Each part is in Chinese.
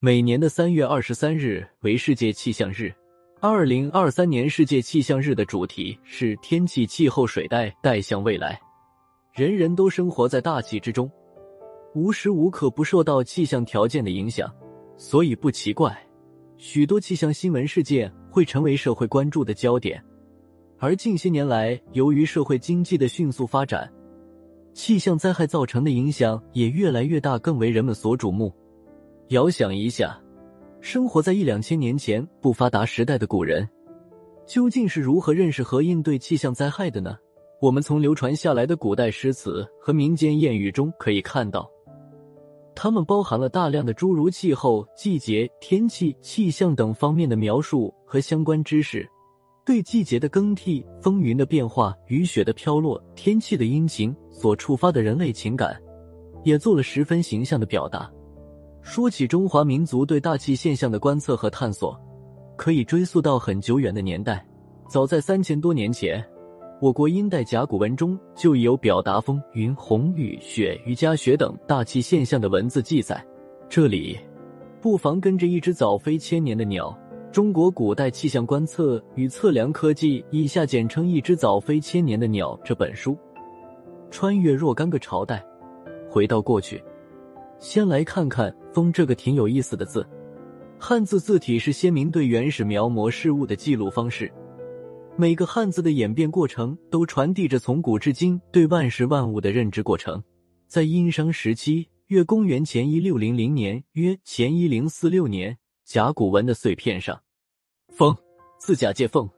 每年的三月二十三日为世界气象日。二零二三年世界气象日的主题是天气、气候、水带带向未来。人人都生活在大气之中，无时无刻不受到气象条件的影响，所以不奇怪，许多气象新闻事件会成为社会关注的焦点。而近些年来，由于社会经济的迅速发展，气象灾害造成的影响也越来越大，更为人们所瞩目。遥想一下。生活在一两千年前不发达时代的古人，究竟是如何认识和应对气象灾害的呢？我们从流传下来的古代诗词和民间谚语中可以看到，它们包含了大量的诸如气候、季节、天气、气象等方面的描述和相关知识，对季节的更替、风云的变化、雨雪的飘落、天气的阴晴所触发的人类情感，也做了十分形象的表达。说起中华民族对大气现象的观测和探索，可以追溯到很久远的年代。早在三千多年前，我国殷代甲骨文中就已有表达风云、红雨、雪雨夹雪等大气现象的文字记载。这里，不妨跟着一只早飞千年的鸟——中国古代气象观测与测量科技（以下简称《一只早飞千年的鸟》）这本书，穿越若干个朝代，回到过去。先来看看“风”这个挺有意思的字，汉字字体是先民对原始描摹事物的记录方式。每个汉字的演变过程都传递着从古至今对万事万物的认知过程。在殷商时期，约公元前一六零零年，约前一零四六年，甲骨文的碎片上，“风”字假借凤，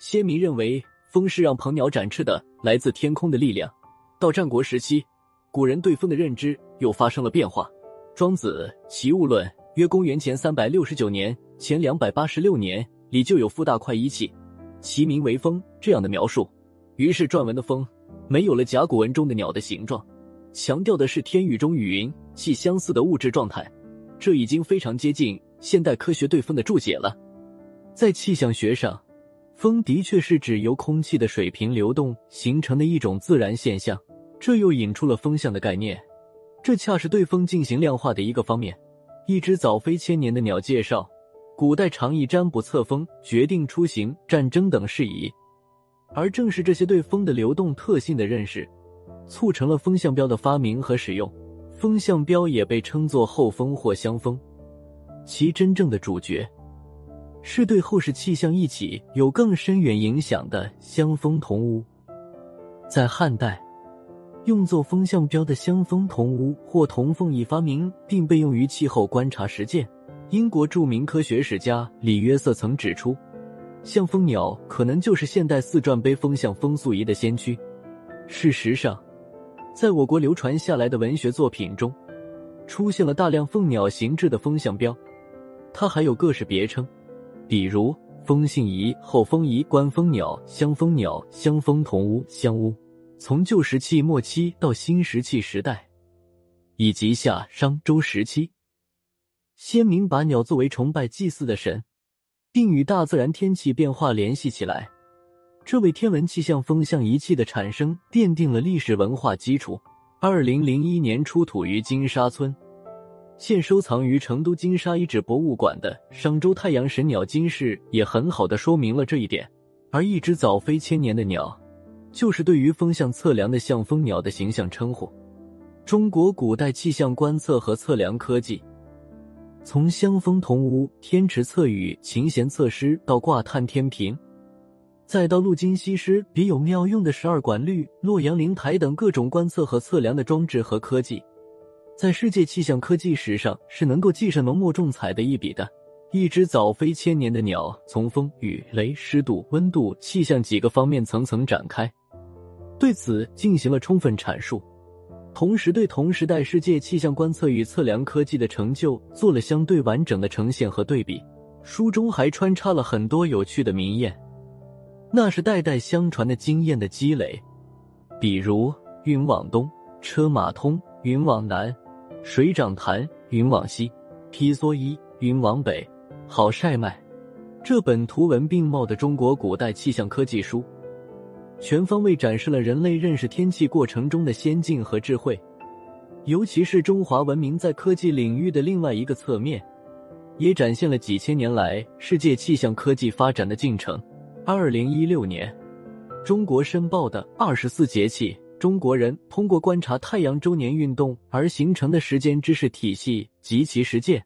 先民认为风是让鹏鸟展翅的来自天空的力量。到战国时期。古人对风的认知又发生了变化，《庄子·齐物论》约公元前三百六十九年前两百八十六年里就有“夫大块一气，其名为风”这样的描述。于是篆文的“风”没有了甲骨文中的鸟的形状，强调的是天宇中与云气相似的物质状态。这已经非常接近现代科学对风的注解了。在气象学上，风的确是指由空气的水平流动形成的一种自然现象。这又引出了风向的概念，这恰是对风进行量化的一个方面。一只早飞千年的鸟介绍，古代常以占卜测风、决定出行、战争等事宜，而正是这些对风的流动特性的认识，促成了风向标的发明和使用。风向标也被称作后风或香风，其真正的主角是对后世气象一起有更深远影响的香风铜乌。在汉代。用作风向标的香风铜屋或铜凤已发明并被用于气候观察实践。英国著名科学史家李约瑟曾指出，向风鸟可能就是现代四转杯风向风速仪的先驱。事实上，在我国流传下来的文学作品中，出现了大量凤鸟形制的风向标，它还有各式别称，比如风信仪、后风仪、观风鸟、香风鸟、香风铜屋、香屋。从旧石器末期到新石器时代，以及夏商周时期，先民把鸟作为崇拜祭祀的神，并与大自然天气变化联系起来，这为天文气象风向仪器的产生奠定了历史文化基础。二零零一年出土于金沙村，现收藏于成都金沙遗址博物馆的商周太阳神鸟金饰，也很好的说明了这一点。而一只早飞千年的鸟。就是对于风向测量的向风鸟的形象称呼。中国古代气象观测和测量科技，从香风铜屋、天池测雨、琴弦测诗到挂探天平，再到路经西施别有妙用的十二管律、洛阳灵台等各种观测和测量的装置和科技，在世界气象科技史上是能够记上浓墨重彩的一笔的。一只早飞千年的鸟，从风、雨、雷、湿度、温度、气象几个方面层层展开。对此进行了充分阐述，同时对同时代世界气象观测与测量科技的成就做了相对完整的呈现和对比。书中还穿插了很多有趣的名谚，那是代代相传的经验的积累。比如“云往东，车马通；云往南，水涨潭；云往西，披蓑衣；云往北，好晒麦。”这本图文并茂的中国古代气象科技书。全方位展示了人类认识天气过程中的先进和智慧，尤其是中华文明在科技领域的另外一个侧面，也展现了几千年来世界气象科技发展的进程。二零一六年，中国申报的二十四节气，中国人通过观察太阳周年运动而形成的时间知识体系及其实践，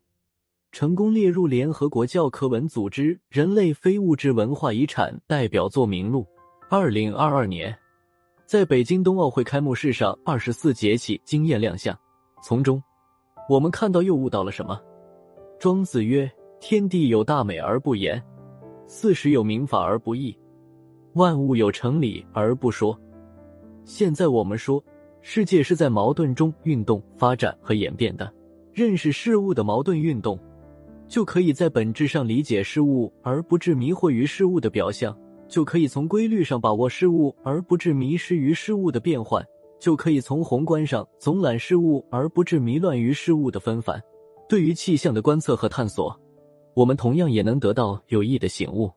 成功列入联合国教科文组织人类非物质文化遗产代表作名录。二零二二年，在北京冬奥会开幕式上，二十四节气惊艳亮相，从中我们看到又悟到了什么？庄子曰：“天地有大美而不言。”四时有明法而不议，万物有成理而不说。现在我们说，世界是在矛盾中运动、发展和演变的。认识事物的矛盾运动，就可以在本质上理解事物，而不致迷惑于事物的表象；就可以从规律上把握事物，而不致迷失于事物的变换；就可以从宏观上总览事物，而不致迷乱于事物的纷繁。对于气象的观测和探索。我们同样也能得到有益的醒悟。